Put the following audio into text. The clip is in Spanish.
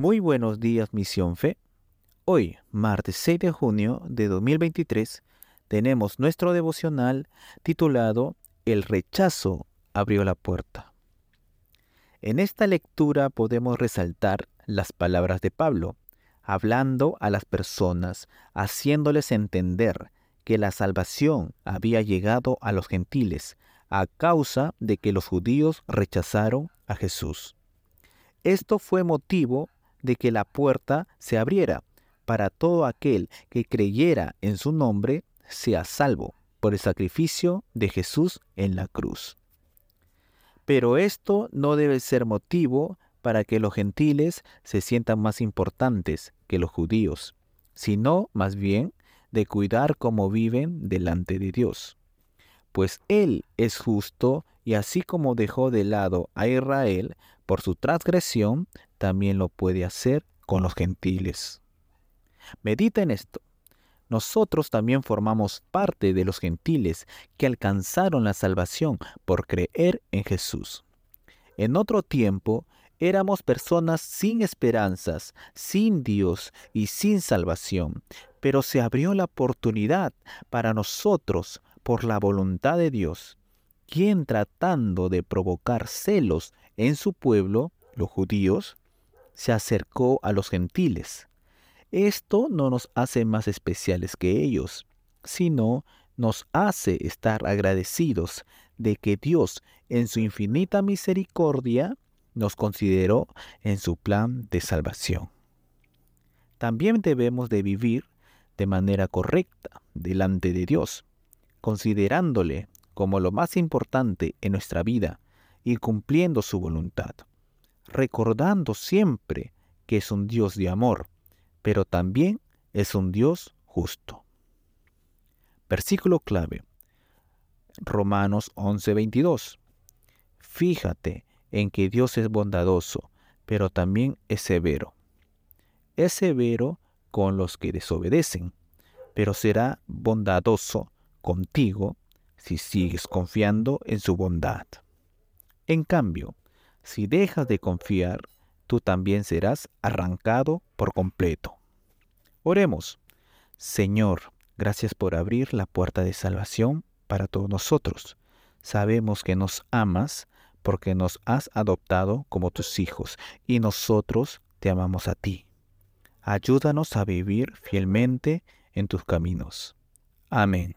Muy buenos días, Misión Fe. Hoy, martes 6 de junio de 2023, tenemos nuestro devocional titulado El rechazo abrió la puerta. En esta lectura podemos resaltar las palabras de Pablo, hablando a las personas, haciéndoles entender que la salvación había llegado a los gentiles a causa de que los judíos rechazaron a Jesús. Esto fue motivo de que la puerta se abriera para todo aquel que creyera en su nombre sea salvo por el sacrificio de Jesús en la cruz. Pero esto no debe ser motivo para que los gentiles se sientan más importantes que los judíos, sino más bien de cuidar cómo viven delante de Dios. Pues Él es justo y así como dejó de lado a Israel por su transgresión, también lo puede hacer con los gentiles. Medita en esto. Nosotros también formamos parte de los gentiles que alcanzaron la salvación por creer en Jesús. En otro tiempo éramos personas sin esperanzas, sin Dios y sin salvación, pero se abrió la oportunidad para nosotros por la voluntad de Dios, quien tratando de provocar celos en su pueblo, los judíos, se acercó a los gentiles. Esto no nos hace más especiales que ellos, sino nos hace estar agradecidos de que Dios, en su infinita misericordia, nos consideró en su plan de salvación. También debemos de vivir de manera correcta delante de Dios, considerándole como lo más importante en nuestra vida y cumpliendo su voluntad, recordando siempre que es un Dios de amor, pero también es un Dios justo. Versículo clave. Romanos 11:22. Fíjate en que Dios es bondadoso, pero también es severo. Es severo con los que desobedecen, pero será bondadoso contigo si sigues confiando en su bondad. En cambio, si dejas de confiar, tú también serás arrancado por completo. Oremos. Señor, gracias por abrir la puerta de salvación para todos nosotros. Sabemos que nos amas porque nos has adoptado como tus hijos y nosotros te amamos a ti. Ayúdanos a vivir fielmente en tus caminos. Amén.